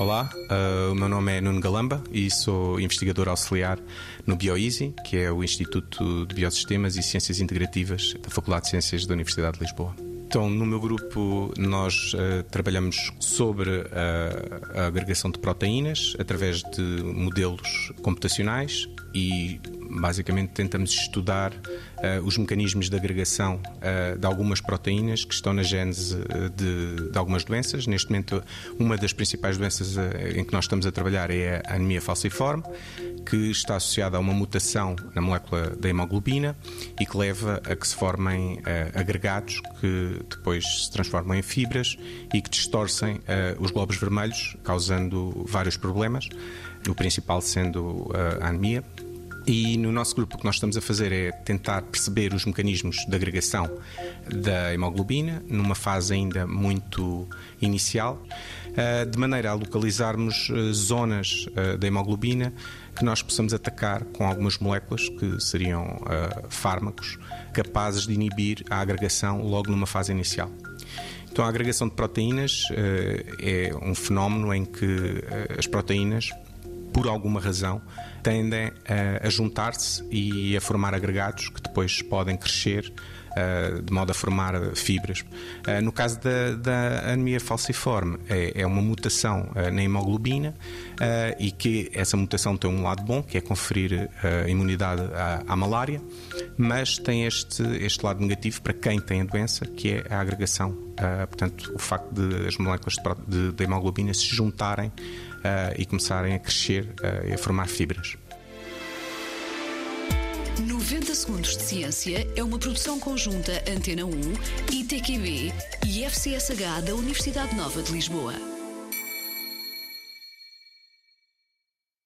Olá, uh, o meu nome é Nuno Galamba e sou investigador auxiliar no BioEasy, que é o Instituto de Biosistemas e Ciências Integrativas da Faculdade de Ciências da Universidade de Lisboa. Então, no meu grupo, nós uh, trabalhamos sobre a, a agregação de proteínas através de modelos computacionais e basicamente tentamos estudar uh, os mecanismos de agregação uh, de algumas proteínas que estão na gênese de, de, algumas doenças. Neste momento, uma das principais doenças em que nós estamos a trabalhar é a anemia falciforme, que está associada a uma mutação na molécula da hemoglobina e que leva a que se formem uh, agregados que depois se transformam em fibras e que distorcem uh, os globos vermelhos, causando vários problemas, o principal sendo a anemia. E no nosso grupo o que nós estamos a fazer é tentar perceber os mecanismos de agregação da hemoglobina, numa fase ainda muito inicial, de maneira a localizarmos zonas da hemoglobina que nós possamos atacar com algumas moléculas que seriam fármacos capazes de inibir a agregação logo numa fase inicial. Então, a agregação de proteínas é um fenómeno em que as proteínas, por alguma razão, tendem a juntar-se e a formar agregados que depois podem crescer uh, de modo a formar fibras. Uh, no caso da, da, anemia falciforme, é, é uma mutação uh, na hemoglobina e que essa mutação tem um lado bom, que é conferir imunidade à, à, malária, mas tem este, este lado negativo para quem tem a doença, que é a agregação. portanto, o facto de as moléculas de, de, de hemoglobina se juntarem e começarem a crescer e a formar fibras. 90 Segundos de Ciência é uma produção conjunta Antena 1, ITQB e FCSH da Universidade Nova de Lisboa.